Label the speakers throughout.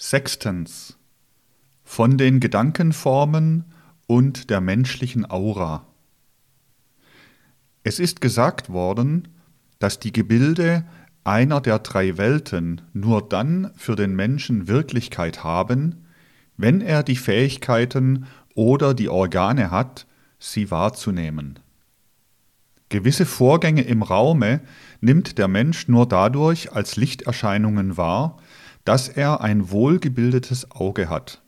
Speaker 1: Sechstens. Von den Gedankenformen und der menschlichen Aura. Es ist gesagt worden, dass die Gebilde einer der drei Welten nur dann für den Menschen Wirklichkeit haben, wenn er die Fähigkeiten oder die Organe hat, sie wahrzunehmen. Gewisse Vorgänge im Raume nimmt der Mensch nur dadurch als Lichterscheinungen wahr, dass er ein wohlgebildetes Auge hat.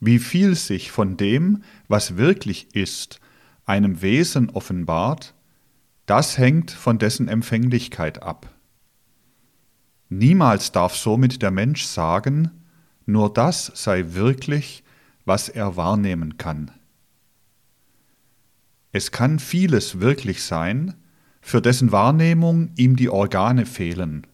Speaker 1: Wie viel sich von dem, was wirklich ist, einem Wesen offenbart, das hängt von dessen Empfänglichkeit ab. Niemals darf somit der Mensch sagen, nur das sei wirklich, was er wahrnehmen kann. Es kann vieles wirklich sein, für dessen Wahrnehmung ihm die Organe fehlen.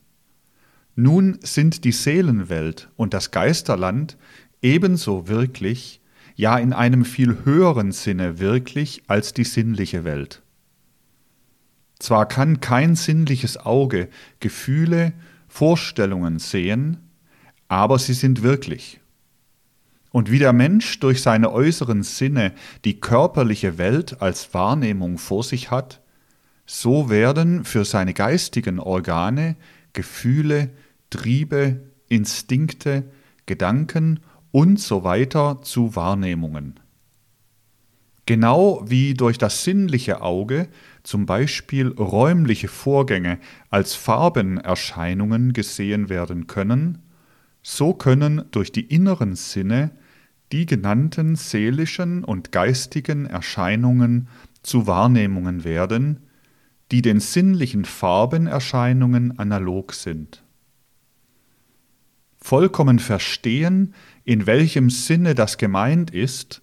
Speaker 1: Nun sind die Seelenwelt und das Geisterland ebenso wirklich, ja in einem viel höheren Sinne wirklich als die sinnliche Welt. Zwar kann kein sinnliches Auge Gefühle, Vorstellungen sehen, aber sie sind wirklich. Und wie der Mensch durch seine äußeren Sinne die körperliche Welt als Wahrnehmung vor sich hat, so werden für seine geistigen Organe Gefühle, Triebe, Instinkte, Gedanken und so weiter zu Wahrnehmungen. Genau wie durch das sinnliche Auge zum Beispiel räumliche Vorgänge als Farbenerscheinungen gesehen werden können, so können durch die inneren Sinne die genannten seelischen und geistigen Erscheinungen zu Wahrnehmungen werden, die den sinnlichen Farbenerscheinungen analog sind. Vollkommen verstehen, in welchem Sinne das gemeint ist,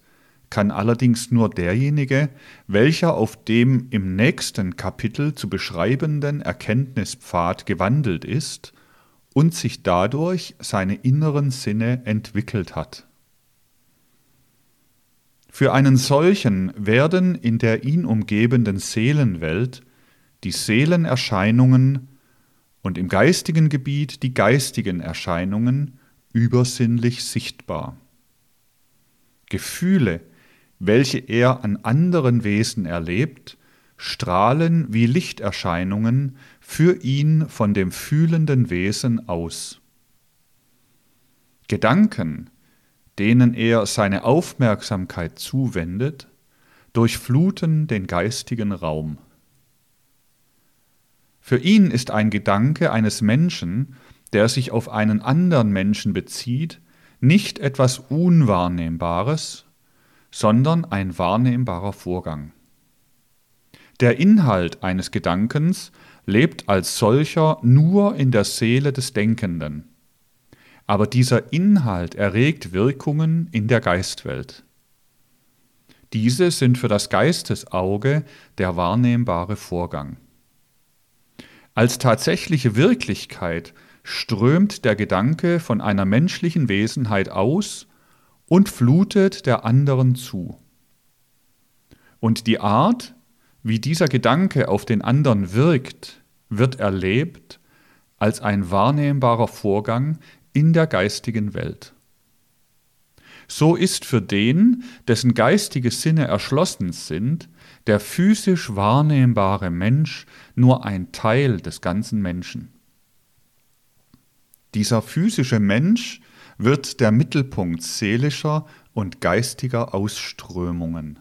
Speaker 1: kann allerdings nur derjenige, welcher auf dem im nächsten Kapitel zu beschreibenden Erkenntnispfad gewandelt ist und sich dadurch seine inneren Sinne entwickelt hat. Für einen solchen werden in der ihn umgebenden Seelenwelt die Seelenerscheinungen und im geistigen Gebiet die geistigen Erscheinungen übersinnlich sichtbar. Gefühle, welche er an anderen Wesen erlebt, strahlen wie Lichterscheinungen für ihn von dem fühlenden Wesen aus. Gedanken, denen er seine Aufmerksamkeit zuwendet, durchfluten den geistigen Raum. Für ihn ist ein Gedanke eines Menschen, der sich auf einen anderen Menschen bezieht, nicht etwas Unwahrnehmbares, sondern ein wahrnehmbarer Vorgang. Der Inhalt eines Gedankens lebt als solcher nur in der Seele des Denkenden. Aber dieser Inhalt erregt Wirkungen in der Geistwelt. Diese sind für das Geistesauge der wahrnehmbare Vorgang. Als tatsächliche Wirklichkeit strömt der Gedanke von einer menschlichen Wesenheit aus und flutet der anderen zu. Und die Art, wie dieser Gedanke auf den anderen wirkt, wird erlebt als ein wahrnehmbarer Vorgang in der geistigen Welt. So ist für den, dessen geistige Sinne erschlossen sind, der physisch wahrnehmbare Mensch nur ein Teil des ganzen Menschen. Dieser physische Mensch wird der Mittelpunkt seelischer und geistiger Ausströmungen.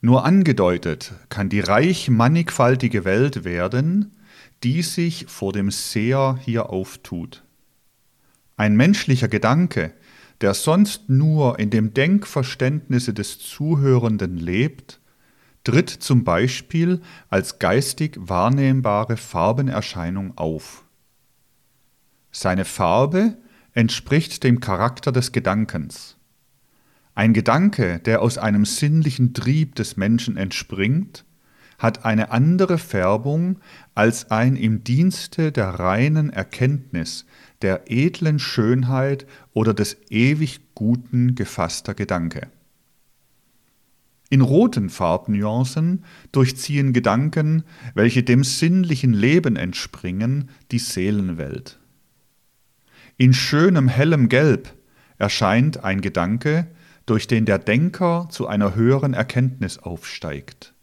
Speaker 1: Nur angedeutet kann die reich mannigfaltige Welt werden, die sich vor dem Seher hier auftut. Ein menschlicher Gedanke, der sonst nur in dem Denkverständnisse des Zuhörenden lebt, tritt zum Beispiel als geistig wahrnehmbare Farbenerscheinung auf. Seine Farbe entspricht dem Charakter des Gedankens. Ein Gedanke, der aus einem sinnlichen Trieb des Menschen entspringt, hat eine andere Färbung als ein im Dienste der reinen Erkenntnis, der edlen Schönheit oder des ewig Guten gefasster Gedanke. In roten Farbnuancen durchziehen Gedanken, welche dem sinnlichen Leben entspringen, die Seelenwelt. In schönem hellem Gelb erscheint ein Gedanke, durch den der Denker zu einer höheren Erkenntnis aufsteigt.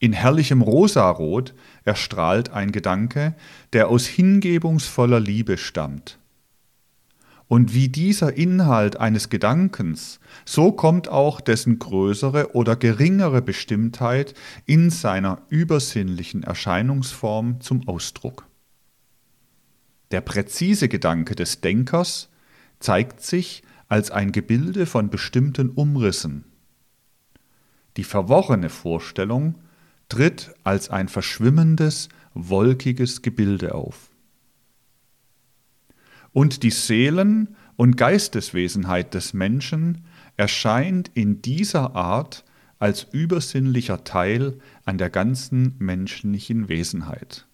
Speaker 1: In herrlichem Rosarot erstrahlt ein Gedanke, der aus hingebungsvoller Liebe stammt. Und wie dieser Inhalt eines Gedankens, so kommt auch dessen größere oder geringere Bestimmtheit in seiner übersinnlichen Erscheinungsform zum Ausdruck. Der präzise Gedanke des Denkers zeigt sich als ein Gebilde von bestimmten Umrissen. Die verworrene Vorstellung tritt als ein verschwimmendes, wolkiges Gebilde auf. Und die Seelen- und Geisteswesenheit des Menschen erscheint in dieser Art als übersinnlicher Teil an der ganzen menschlichen Wesenheit.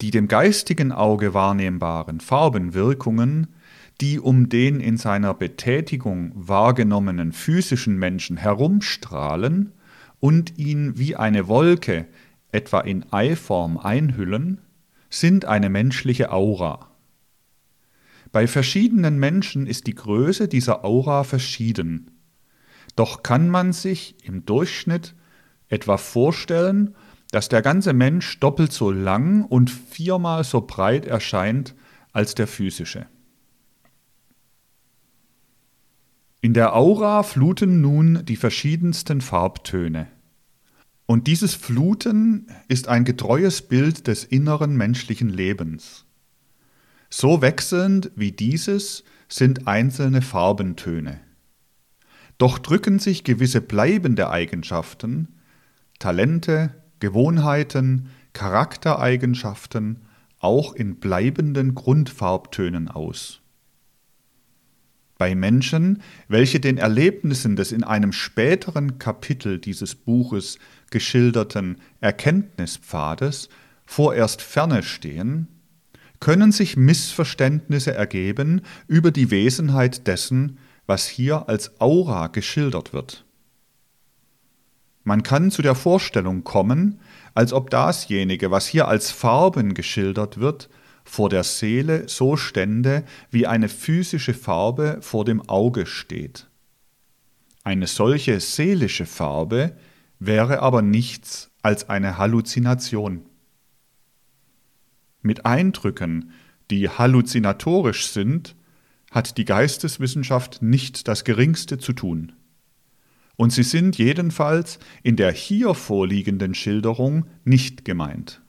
Speaker 1: Die dem geistigen Auge wahrnehmbaren Farbenwirkungen, die um den in seiner Betätigung wahrgenommenen physischen Menschen herumstrahlen und ihn wie eine Wolke etwa in Eiform einhüllen, sind eine menschliche Aura. Bei verschiedenen Menschen ist die Größe dieser Aura verschieden. Doch kann man sich im Durchschnitt etwa vorstellen, dass der ganze Mensch doppelt so lang und viermal so breit erscheint als der physische. In der Aura fluten nun die verschiedensten Farbtöne. Und dieses Fluten ist ein getreues Bild des inneren menschlichen Lebens. So wechselnd wie dieses sind einzelne Farbentöne. Doch drücken sich gewisse bleibende Eigenschaften, Talente, Gewohnheiten, Charaktereigenschaften auch in bleibenden Grundfarbtönen aus. Bei Menschen, welche den Erlebnissen des in einem späteren Kapitel dieses Buches geschilderten Erkenntnispfades vorerst ferne stehen, können sich Missverständnisse ergeben über die Wesenheit dessen, was hier als Aura geschildert wird. Man kann zu der Vorstellung kommen, als ob dasjenige, was hier als Farben geschildert wird, vor der Seele so stände, wie eine physische Farbe vor dem Auge steht. Eine solche seelische Farbe wäre aber nichts als eine Halluzination. Mit Eindrücken, die halluzinatorisch sind, hat die Geisteswissenschaft nicht das geringste zu tun. Und sie sind jedenfalls in der hier vorliegenden Schilderung nicht gemeint.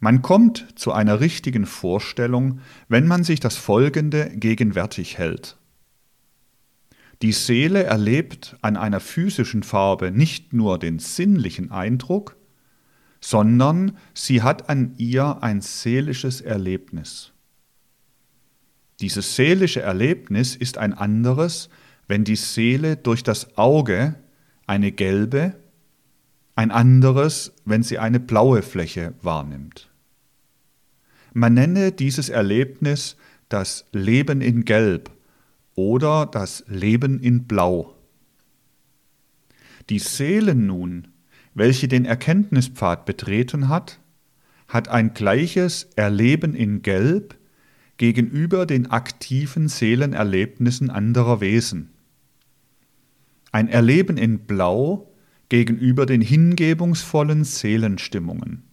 Speaker 1: Man kommt zu einer richtigen Vorstellung, wenn man sich das Folgende gegenwärtig hält. Die Seele erlebt an einer physischen Farbe nicht nur den sinnlichen Eindruck, sondern sie hat an ihr ein seelisches Erlebnis. Dieses seelische Erlebnis ist ein anderes, wenn die Seele durch das Auge eine gelbe, ein anderes, wenn sie eine blaue Fläche wahrnimmt. Man nenne dieses Erlebnis das Leben in Gelb oder das Leben in Blau. Die Seele nun, welche den Erkenntnispfad betreten hat, hat ein gleiches Erleben in Gelb gegenüber den aktiven Seelenerlebnissen anderer Wesen. Ein Erleben in Blau gegenüber den hingebungsvollen Seelenstimmungen.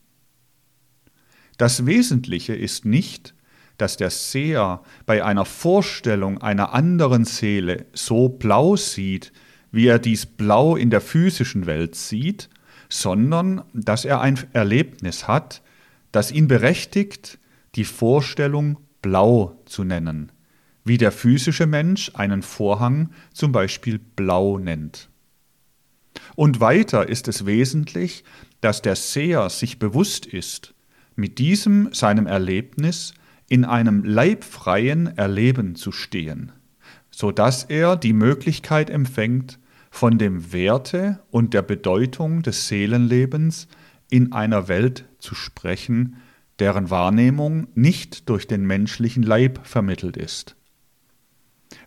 Speaker 1: Das Wesentliche ist nicht, dass der Seher bei einer Vorstellung einer anderen Seele so blau sieht, wie er dies blau in der physischen Welt sieht, sondern dass er ein Erlebnis hat, das ihn berechtigt, die Vorstellung blau zu nennen, wie der physische Mensch einen Vorhang zum Beispiel blau nennt. Und weiter ist es wesentlich, dass der Seher sich bewusst ist, mit diesem seinem Erlebnis in einem leibfreien Erleben zu stehen, so dass er die Möglichkeit empfängt, von dem Werte und der Bedeutung des Seelenlebens in einer Welt zu sprechen, deren Wahrnehmung nicht durch den menschlichen Leib vermittelt ist.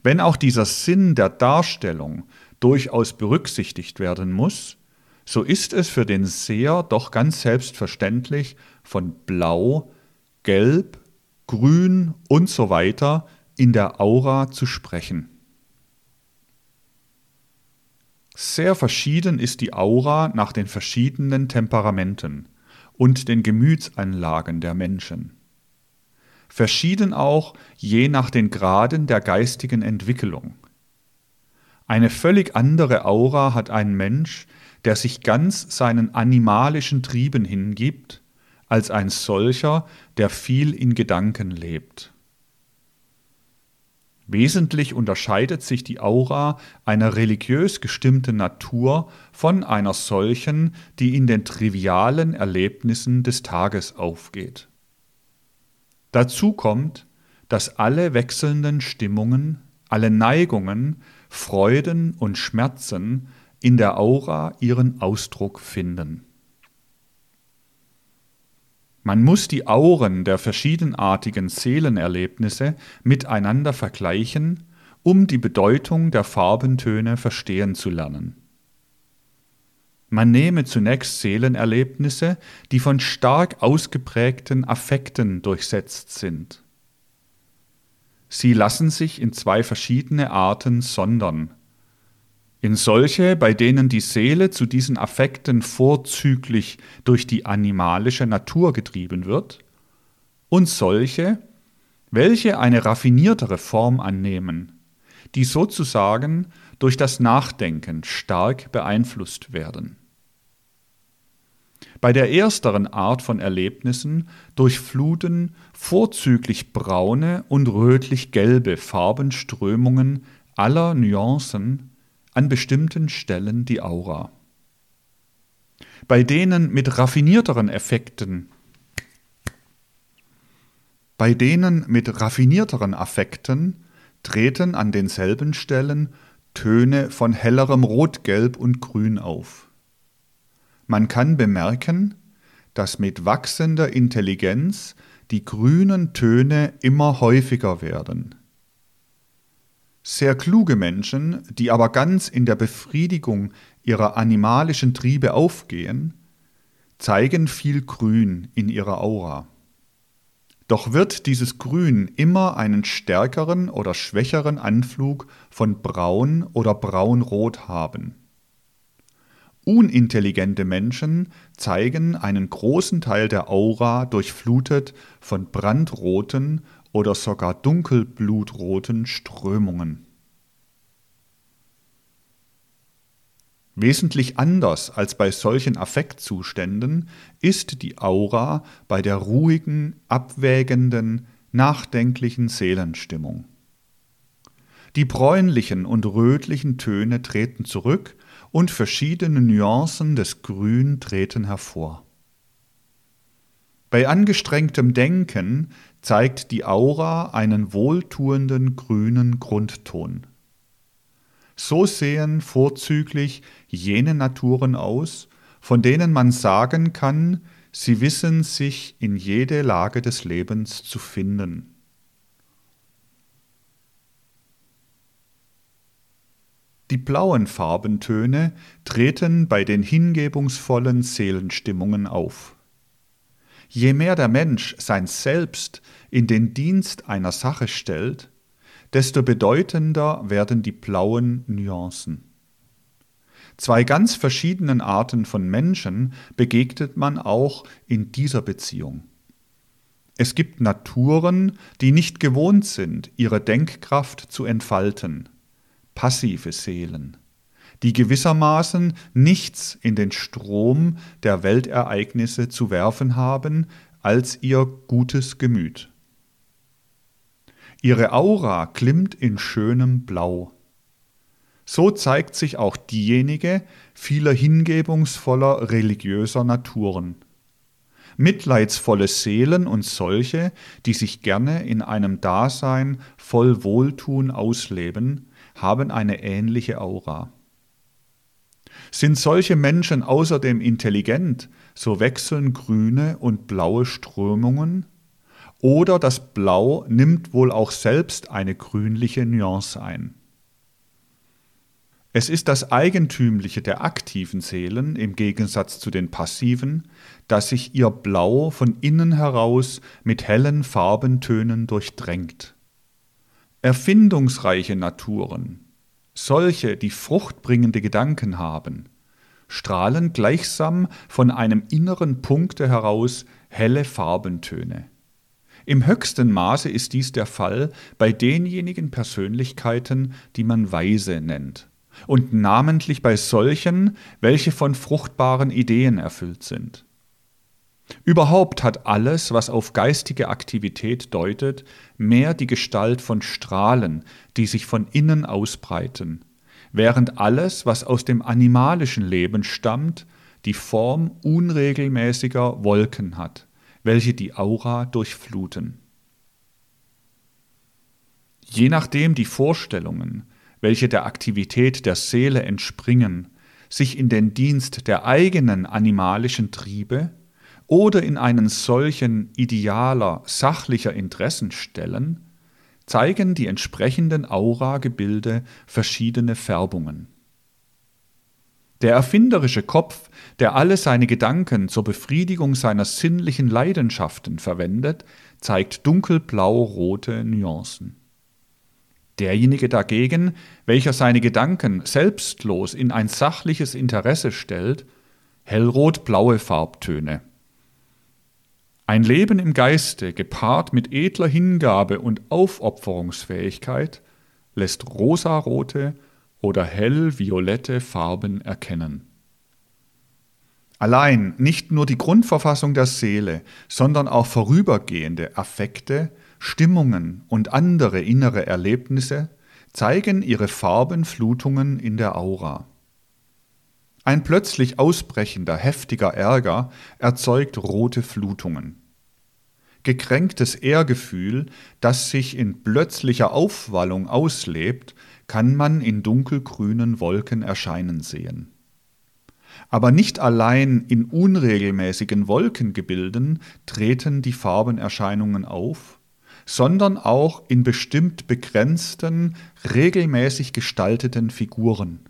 Speaker 1: Wenn auch dieser Sinn der Darstellung durchaus berücksichtigt werden muss, so ist es für den Seher doch ganz selbstverständlich, von Blau, Gelb, Grün und so weiter in der Aura zu sprechen. Sehr verschieden ist die Aura nach den verschiedenen Temperamenten und den Gemütsanlagen der Menschen. Verschieden auch je nach den Graden der geistigen Entwicklung. Eine völlig andere Aura hat ein Mensch, der sich ganz seinen animalischen Trieben hingibt, als ein solcher, der viel in Gedanken lebt. Wesentlich unterscheidet sich die Aura einer religiös gestimmten Natur von einer solchen, die in den trivialen Erlebnissen des Tages aufgeht. Dazu kommt, dass alle wechselnden Stimmungen, alle Neigungen, Freuden und Schmerzen in der Aura ihren Ausdruck finden. Man muss die Auren der verschiedenartigen Seelenerlebnisse miteinander vergleichen, um die Bedeutung der Farbentöne verstehen zu lernen. Man nehme zunächst Seelenerlebnisse, die von stark ausgeprägten Affekten durchsetzt sind. Sie lassen sich in zwei verschiedene Arten sondern, in solche, bei denen die Seele zu diesen Affekten vorzüglich durch die animalische Natur getrieben wird, und solche, welche eine raffiniertere Form annehmen, die sozusagen durch das Nachdenken stark beeinflusst werden. Bei der ersteren Art von Erlebnissen durchfluten vorzüglich braune und rötlich-gelbe Farbenströmungen aller Nuancen an bestimmten Stellen die Aura. Bei denen mit raffinierteren Effekten bei denen mit raffinierteren Affekten treten an denselben Stellen Töne von hellerem Rotgelb und Grün auf. Man kann bemerken, dass mit wachsender Intelligenz die grünen Töne immer häufiger werden. Sehr kluge Menschen, die aber ganz in der Befriedigung ihrer animalischen Triebe aufgehen, zeigen viel Grün in ihrer Aura. Doch wird dieses Grün immer einen stärkeren oder schwächeren Anflug von Braun oder Braunrot haben. Unintelligente Menschen zeigen einen großen Teil der Aura durchflutet von brandroten oder sogar dunkelblutroten Strömungen. Wesentlich anders als bei solchen Affektzuständen ist die Aura bei der ruhigen, abwägenden, nachdenklichen Seelenstimmung. Die bräunlichen und rötlichen Töne treten zurück und verschiedene Nuancen des Grün treten hervor. Bei angestrengtem Denken zeigt die Aura einen wohltuenden grünen Grundton. So sehen vorzüglich jene Naturen aus, von denen man sagen kann, sie wissen sich in jede Lage des Lebens zu finden. Die blauen Farbentöne treten bei den hingebungsvollen Seelenstimmungen auf. Je mehr der Mensch sein Selbst in den Dienst einer Sache stellt, desto bedeutender werden die blauen Nuancen. Zwei ganz verschiedenen Arten von Menschen begegnet man auch in dieser Beziehung. Es gibt Naturen, die nicht gewohnt sind, ihre Denkkraft zu entfalten, passive Seelen die gewissermaßen nichts in den Strom der Weltereignisse zu werfen haben als ihr gutes Gemüt. Ihre Aura klimmt in schönem Blau. So zeigt sich auch diejenige vieler hingebungsvoller religiöser Naturen. Mitleidsvolle Seelen und solche, die sich gerne in einem Dasein voll Wohltun ausleben, haben eine ähnliche Aura. Sind solche Menschen außerdem intelligent, so wechseln grüne und blaue Strömungen, oder das Blau nimmt wohl auch selbst eine grünliche Nuance ein. Es ist das Eigentümliche der aktiven Seelen im Gegensatz zu den passiven, dass sich ihr Blau von innen heraus mit hellen Farbentönen durchdrängt. Erfindungsreiche Naturen, solche, die fruchtbringende Gedanken haben, strahlen gleichsam von einem inneren Punkte heraus helle Farbentöne. Im höchsten Maße ist dies der Fall bei denjenigen Persönlichkeiten, die man Weise nennt, und namentlich bei solchen, welche von fruchtbaren Ideen erfüllt sind. Überhaupt hat alles, was auf geistige Aktivität deutet, mehr die Gestalt von Strahlen, die sich von innen ausbreiten, während alles, was aus dem animalischen Leben stammt, die Form unregelmäßiger Wolken hat, welche die Aura durchfluten. Je nachdem die Vorstellungen, welche der Aktivität der Seele entspringen, sich in den Dienst der eigenen animalischen Triebe oder in einen solchen idealer, sachlicher Interessen stellen, zeigen die entsprechenden Aura-Gebilde verschiedene Färbungen. Der erfinderische Kopf, der alle seine Gedanken zur Befriedigung seiner sinnlichen Leidenschaften verwendet, zeigt dunkelblau-rote Nuancen. Derjenige dagegen, welcher seine Gedanken selbstlos in ein sachliches Interesse stellt, hellrot-blaue Farbtöne. Ein Leben im Geiste, gepaart mit edler Hingabe und Aufopferungsfähigkeit, lässt rosarote oder hellviolette Farben erkennen. Allein nicht nur die Grundverfassung der Seele, sondern auch vorübergehende Affekte, Stimmungen und andere innere Erlebnisse zeigen ihre Farbenflutungen in der Aura. Ein plötzlich ausbrechender, heftiger Ärger erzeugt rote Flutungen gekränktes Ehrgefühl, das sich in plötzlicher Aufwallung auslebt, kann man in dunkelgrünen Wolken erscheinen sehen. Aber nicht allein in unregelmäßigen Wolkengebilden treten die Farbenerscheinungen auf, sondern auch in bestimmt begrenzten, regelmäßig gestalteten Figuren.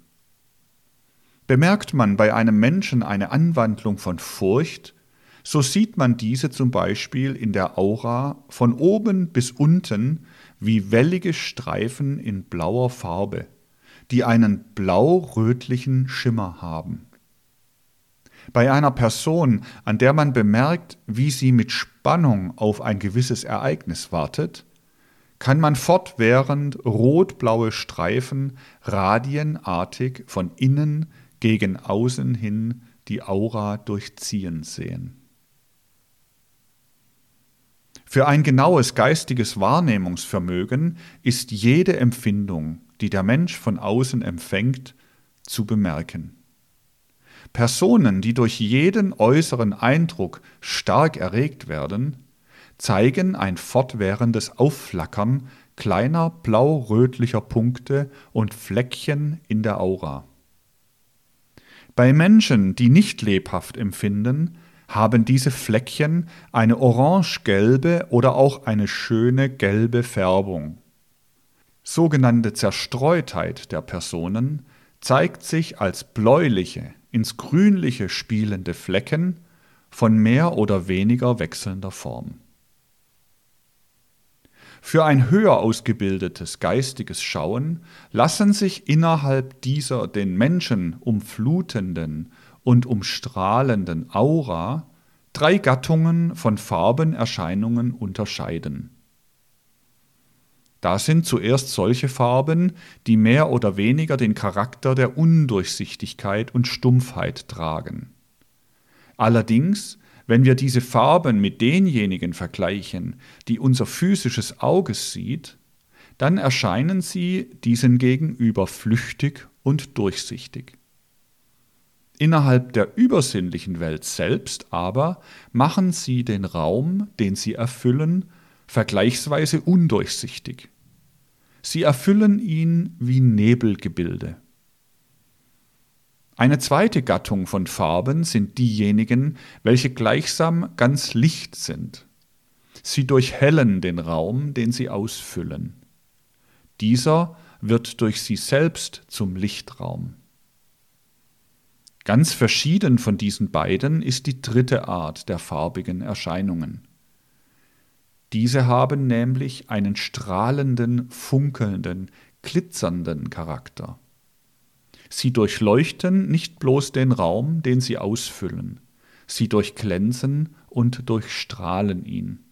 Speaker 1: Bemerkt man bei einem Menschen eine Anwandlung von Furcht, so sieht man diese zum Beispiel in der Aura von oben bis unten wie wellige Streifen in blauer Farbe, die einen blau-rötlichen Schimmer haben. Bei einer Person, an der man bemerkt, wie sie mit Spannung auf ein gewisses Ereignis wartet, kann man fortwährend rot-blaue Streifen radienartig von innen gegen außen hin die Aura durchziehen sehen. Für ein genaues geistiges Wahrnehmungsvermögen ist jede Empfindung, die der Mensch von außen empfängt, zu bemerken. Personen, die durch jeden äußeren Eindruck stark erregt werden, zeigen ein fortwährendes Aufflackern kleiner blau-rötlicher Punkte und Fleckchen in der Aura. Bei Menschen, die nicht lebhaft empfinden, haben diese Fleckchen eine orange-gelbe oder auch eine schöne gelbe Färbung. Sogenannte Zerstreutheit der Personen zeigt sich als bläuliche, ins Grünliche spielende Flecken von mehr oder weniger wechselnder Form. Für ein höher ausgebildetes geistiges Schauen lassen sich innerhalb dieser den Menschen umflutenden und umstrahlenden Aura drei Gattungen von Farbenerscheinungen unterscheiden. Da sind zuerst solche Farben, die mehr oder weniger den Charakter der Undurchsichtigkeit und Stumpfheit tragen. Allerdings, wenn wir diese Farben mit denjenigen vergleichen, die unser physisches Auge sieht, dann erscheinen sie diesen gegenüber flüchtig und durchsichtig. Innerhalb der übersinnlichen Welt selbst aber machen sie den Raum, den sie erfüllen, vergleichsweise undurchsichtig. Sie erfüllen ihn wie Nebelgebilde. Eine zweite Gattung von Farben sind diejenigen, welche gleichsam ganz licht sind. Sie durchhellen den Raum, den sie ausfüllen. Dieser wird durch sie selbst zum Lichtraum. Ganz verschieden von diesen beiden ist die dritte Art der farbigen Erscheinungen. Diese haben nämlich einen strahlenden, funkelnden, glitzernden Charakter. Sie durchleuchten nicht bloß den Raum, den sie ausfüllen, sie durchglänzen und durchstrahlen ihn.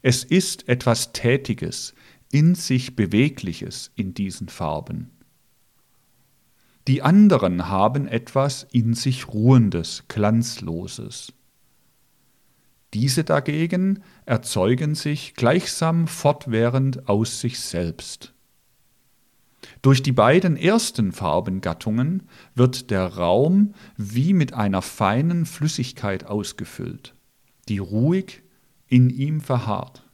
Speaker 1: Es ist etwas Tätiges, in sich Bewegliches in diesen Farben. Die anderen haben etwas in sich Ruhendes, Glanzloses. Diese dagegen erzeugen sich gleichsam fortwährend aus sich selbst. Durch die beiden ersten Farbengattungen wird der Raum wie mit einer feinen Flüssigkeit ausgefüllt, die ruhig in ihm verharrt.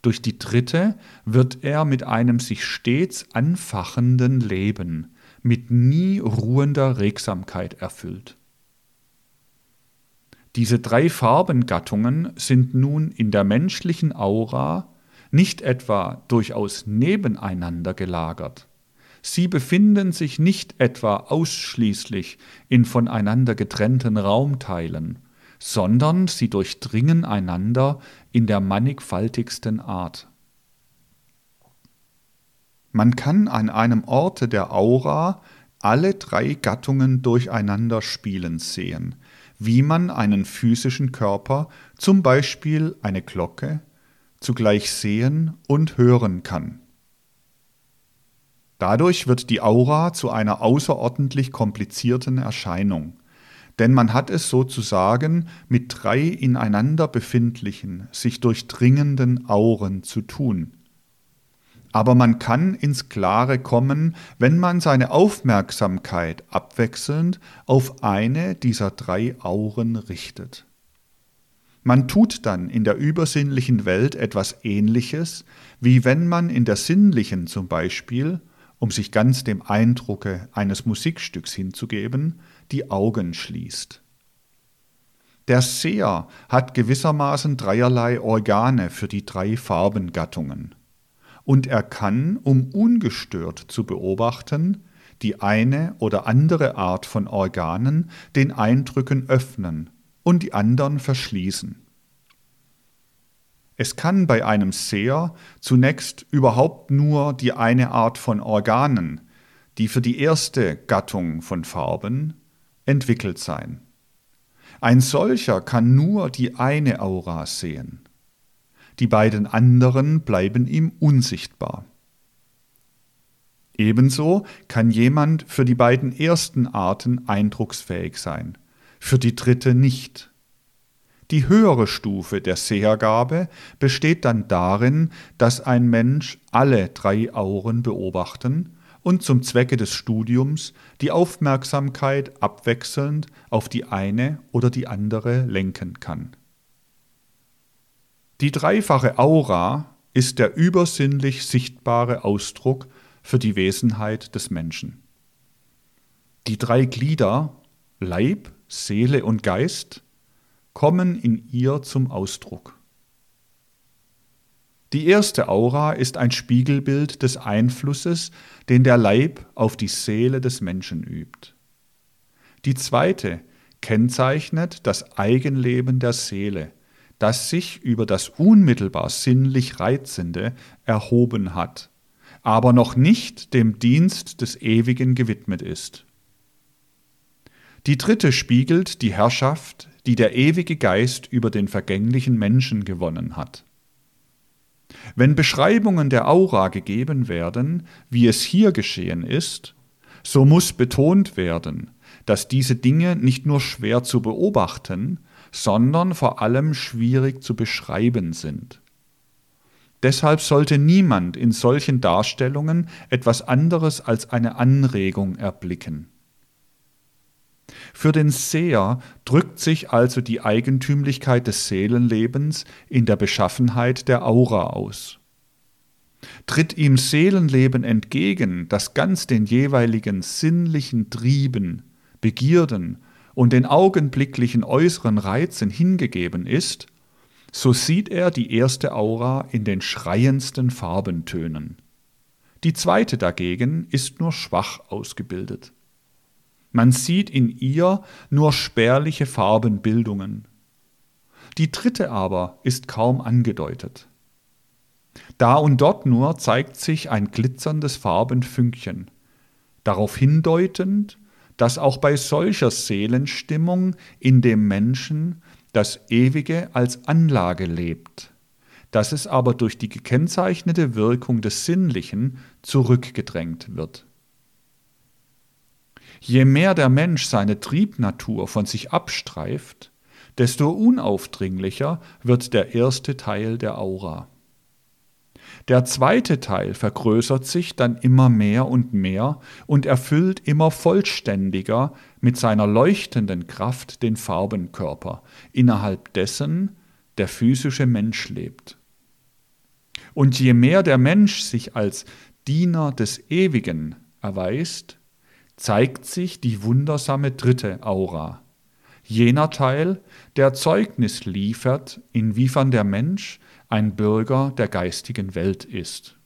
Speaker 1: Durch die dritte wird er mit einem sich stets anfachenden Leben, mit nie ruhender Regsamkeit erfüllt. Diese drei Farbengattungen sind nun in der menschlichen Aura nicht etwa durchaus nebeneinander gelagert. Sie befinden sich nicht etwa ausschließlich in voneinander getrennten Raumteilen, sondern sie durchdringen einander in der mannigfaltigsten Art. Man kann an einem Orte der Aura alle drei Gattungen durcheinander spielen sehen, wie man einen physischen Körper, zum Beispiel eine Glocke, zugleich sehen und hören kann. Dadurch wird die Aura zu einer außerordentlich komplizierten Erscheinung, denn man hat es sozusagen mit drei ineinander befindlichen, sich durchdringenden Auren zu tun. Aber man kann ins Klare kommen, wenn man seine Aufmerksamkeit abwechselnd auf eine dieser drei Auren richtet. Man tut dann in der übersinnlichen Welt etwas Ähnliches, wie wenn man in der sinnlichen zum Beispiel, um sich ganz dem Eindrucke eines Musikstücks hinzugeben, die Augen schließt. Der Seher hat gewissermaßen dreierlei Organe für die drei Farbengattungen. Und er kann, um ungestört zu beobachten, die eine oder andere Art von Organen den Eindrücken öffnen und die anderen verschließen. Es kann bei einem Seher zunächst überhaupt nur die eine Art von Organen, die für die erste Gattung von Farben entwickelt sein. Ein solcher kann nur die eine Aura sehen. Die beiden anderen bleiben ihm unsichtbar. Ebenso kann jemand für die beiden ersten Arten eindrucksfähig sein, für die dritte nicht. Die höhere Stufe der Sehergabe besteht dann darin, dass ein Mensch alle drei Auren beobachten und zum Zwecke des Studiums die Aufmerksamkeit abwechselnd auf die eine oder die andere lenken kann. Die dreifache Aura ist der übersinnlich sichtbare Ausdruck für die Wesenheit des Menschen. Die drei Glieder Leib, Seele und Geist kommen in ihr zum Ausdruck. Die erste Aura ist ein Spiegelbild des Einflusses, den der Leib auf die Seele des Menschen übt. Die zweite kennzeichnet das Eigenleben der Seele, das sich über das unmittelbar sinnlich Reizende erhoben hat, aber noch nicht dem Dienst des Ewigen gewidmet ist. Die dritte spiegelt die Herrschaft, die der ewige Geist über den vergänglichen Menschen gewonnen hat. Wenn Beschreibungen der Aura gegeben werden, wie es hier geschehen ist, so muss betont werden, dass diese Dinge nicht nur schwer zu beobachten, sondern vor allem schwierig zu beschreiben sind. Deshalb sollte niemand in solchen Darstellungen etwas anderes als eine Anregung erblicken. Für den Seher drückt sich also die Eigentümlichkeit des Seelenlebens in der Beschaffenheit der Aura aus. Tritt ihm Seelenleben entgegen, das ganz den jeweiligen sinnlichen Trieben, Begierden und den augenblicklichen äußeren Reizen hingegeben ist, so sieht er die erste Aura in den schreiendsten Farbentönen. Die zweite dagegen ist nur schwach ausgebildet. Man sieht in ihr nur spärliche Farbenbildungen. Die dritte aber ist kaum angedeutet. Da und dort nur zeigt sich ein glitzerndes Farbenfünkchen, darauf hindeutend, dass auch bei solcher Seelenstimmung in dem Menschen das Ewige als Anlage lebt, dass es aber durch die gekennzeichnete Wirkung des Sinnlichen zurückgedrängt wird. Je mehr der Mensch seine Triebnatur von sich abstreift, desto unaufdringlicher wird der erste Teil der Aura. Der zweite Teil vergrößert sich dann immer mehr und mehr und erfüllt immer vollständiger mit seiner leuchtenden Kraft den Farbenkörper, innerhalb dessen der physische Mensch lebt. Und je mehr der Mensch sich als Diener des Ewigen erweist, zeigt sich die wundersame dritte Aura, jener Teil, der Zeugnis liefert, inwiefern der Mensch ein Bürger der geistigen Welt ist.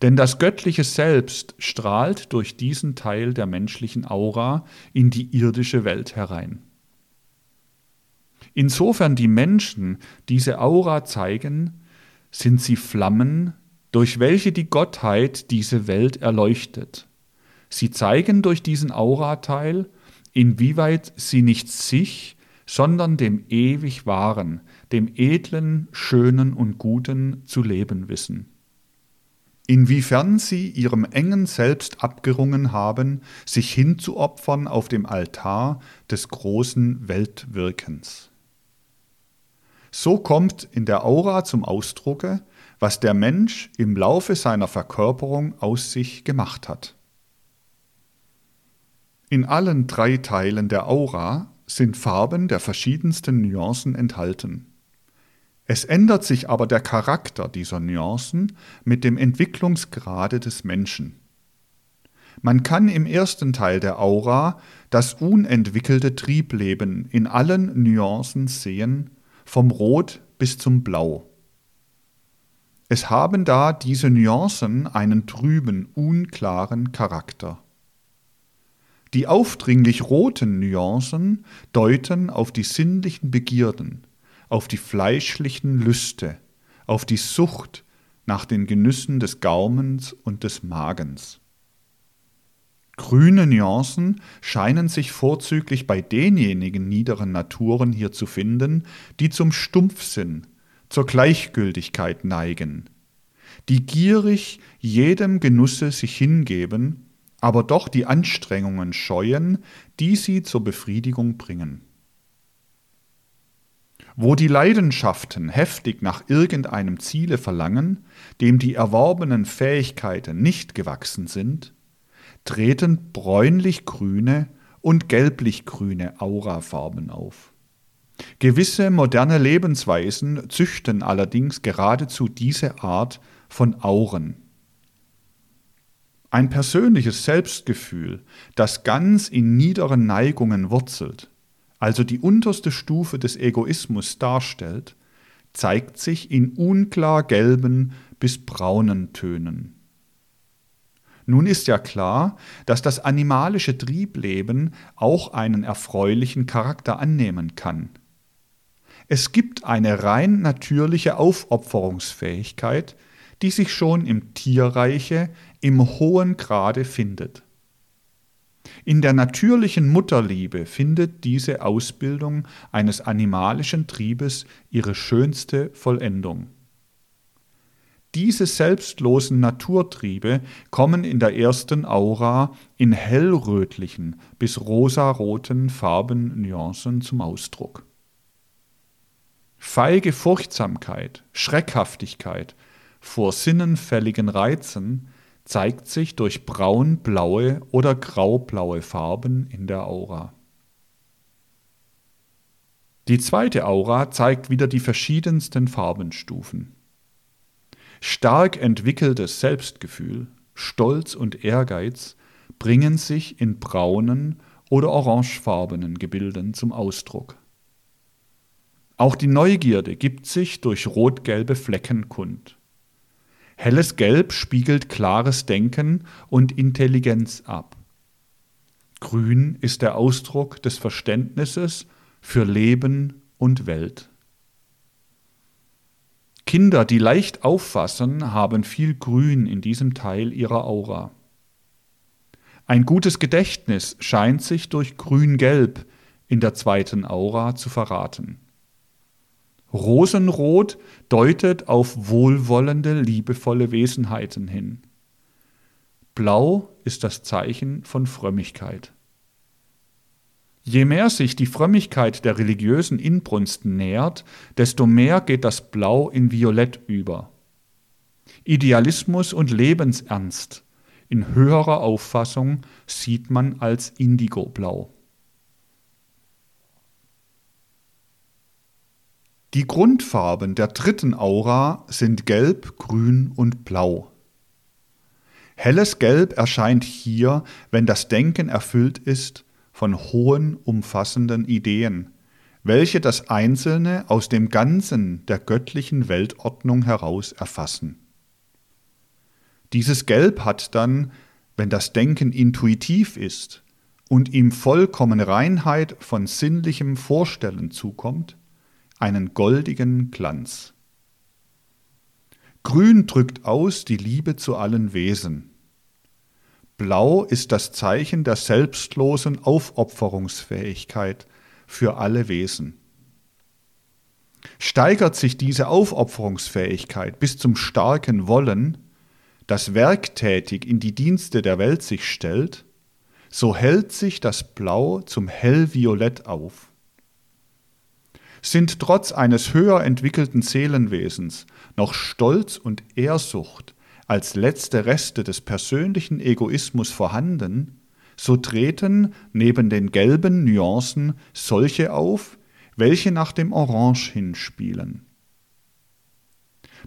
Speaker 1: Denn das göttliche Selbst strahlt durch diesen Teil der menschlichen Aura in die irdische Welt herein. Insofern die Menschen diese Aura zeigen, sind sie Flammen, durch welche die Gottheit diese Welt erleuchtet. Sie zeigen durch diesen Aurateil, inwieweit sie nicht sich, sondern dem ewig Wahren, dem Edlen, Schönen und Guten zu leben wissen. Inwiefern sie ihrem engen Selbst abgerungen haben, sich hinzuopfern auf dem Altar des großen Weltwirkens. So kommt in der Aura zum Ausdrucke, was der Mensch im Laufe seiner Verkörperung aus sich gemacht hat. In allen drei Teilen der Aura sind Farben der verschiedensten Nuancen enthalten. Es ändert sich aber der Charakter dieser Nuancen mit dem Entwicklungsgrade des Menschen. Man kann im ersten Teil der Aura das unentwickelte Triebleben in allen Nuancen sehen, vom Rot bis zum Blau. Es haben da diese Nuancen einen trüben, unklaren Charakter. Die aufdringlich roten Nuancen deuten auf die sinnlichen Begierden, auf die fleischlichen Lüste, auf die Sucht nach den Genüssen des Gaumens und des Magens. Grüne Nuancen scheinen sich vorzüglich bei denjenigen niederen Naturen hier zu finden, die zum Stumpfsinn, zur Gleichgültigkeit neigen, die gierig jedem Genusse sich hingeben aber doch die Anstrengungen scheuen, die sie zur Befriedigung bringen. Wo die Leidenschaften heftig nach irgendeinem Ziele verlangen, dem die erworbenen Fähigkeiten nicht gewachsen sind, treten bräunlich-grüne und gelblich-grüne Aurafarben auf. Gewisse moderne Lebensweisen züchten allerdings geradezu diese Art von Auren. Ein persönliches Selbstgefühl, das ganz in niederen Neigungen wurzelt, also die unterste Stufe des Egoismus darstellt, zeigt sich in unklar gelben bis braunen Tönen. Nun ist ja klar, dass das animalische Triebleben auch einen erfreulichen Charakter annehmen kann. Es gibt eine rein natürliche Aufopferungsfähigkeit, die sich schon im Tierreiche im hohen Grade findet. In der natürlichen Mutterliebe findet diese Ausbildung eines animalischen Triebes ihre schönste Vollendung. Diese selbstlosen Naturtriebe kommen in der ersten Aura in hellrötlichen bis rosaroten Farbennuancen zum Ausdruck. Feige Furchtsamkeit, Schreckhaftigkeit vor sinnenfälligen Reizen zeigt sich durch braun-blaue oder graublaue Farben in der Aura. Die zweite Aura zeigt wieder die verschiedensten Farbenstufen. Stark entwickeltes Selbstgefühl, Stolz und Ehrgeiz bringen sich in braunen oder orangefarbenen Gebilden zum Ausdruck. Auch die Neugierde gibt sich durch rot-gelbe Flecken kund. Helles Gelb spiegelt klares Denken und Intelligenz ab. Grün ist der Ausdruck des Verständnisses für Leben und Welt. Kinder, die leicht auffassen, haben viel Grün in diesem Teil ihrer Aura. Ein gutes Gedächtnis scheint sich durch Grün-Gelb in der zweiten Aura zu verraten. Rosenrot deutet auf wohlwollende, liebevolle Wesenheiten hin. Blau ist das Zeichen von Frömmigkeit. Je mehr sich die Frömmigkeit der religiösen Inbrunst nähert, desto mehr geht das Blau in Violett über. Idealismus und Lebensernst in höherer Auffassung sieht man als Indigoblau. Die Grundfarben der dritten Aura sind Gelb, Grün und Blau. Helles Gelb erscheint hier, wenn das Denken erfüllt ist von hohen, umfassenden Ideen, welche das Einzelne aus dem Ganzen der göttlichen Weltordnung heraus erfassen. Dieses Gelb hat dann, wenn das Denken intuitiv ist und ihm vollkommene Reinheit von sinnlichem Vorstellen zukommt, einen goldigen Glanz. Grün drückt aus die Liebe zu allen Wesen. Blau ist das Zeichen der selbstlosen Aufopferungsfähigkeit für alle Wesen. Steigert sich diese Aufopferungsfähigkeit bis zum starken Wollen, das werktätig in die Dienste der Welt sich stellt, so hält sich das Blau zum hellviolett auf sind trotz eines höher entwickelten Seelenwesens noch Stolz und Ehrsucht als letzte Reste des persönlichen Egoismus vorhanden, so treten neben den gelben Nuancen solche auf, welche nach dem Orange hinspielen.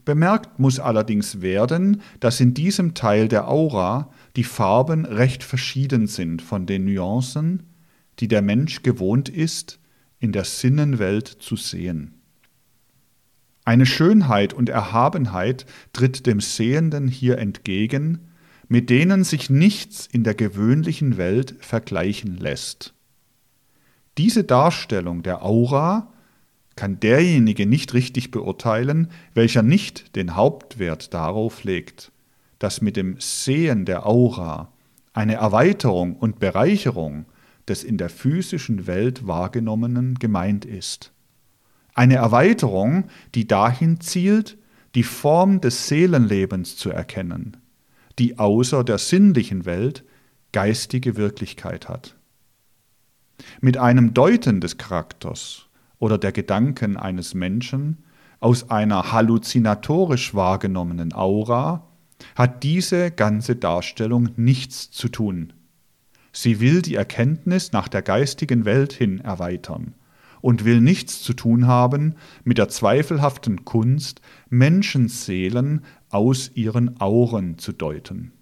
Speaker 1: Bemerkt muss allerdings werden, dass in diesem Teil der Aura die Farben recht verschieden sind von den Nuancen, die der Mensch gewohnt ist, in der Sinnenwelt zu sehen. Eine Schönheit und Erhabenheit tritt dem Sehenden hier entgegen, mit denen sich nichts in der gewöhnlichen Welt vergleichen lässt. Diese Darstellung der Aura kann derjenige nicht richtig beurteilen, welcher nicht den Hauptwert darauf legt, dass mit dem Sehen der Aura eine Erweiterung und Bereicherung des in der physischen Welt wahrgenommenen gemeint ist. Eine Erweiterung, die dahin zielt, die Form des Seelenlebens zu erkennen, die außer der sinnlichen Welt geistige Wirklichkeit hat. Mit einem Deuten des Charakters oder der Gedanken eines Menschen aus einer halluzinatorisch wahrgenommenen Aura hat diese ganze Darstellung nichts zu tun. Sie will die Erkenntnis nach der geistigen Welt hin erweitern und will nichts zu tun haben mit der zweifelhaften Kunst, Menschenseelen aus ihren Auren zu deuten.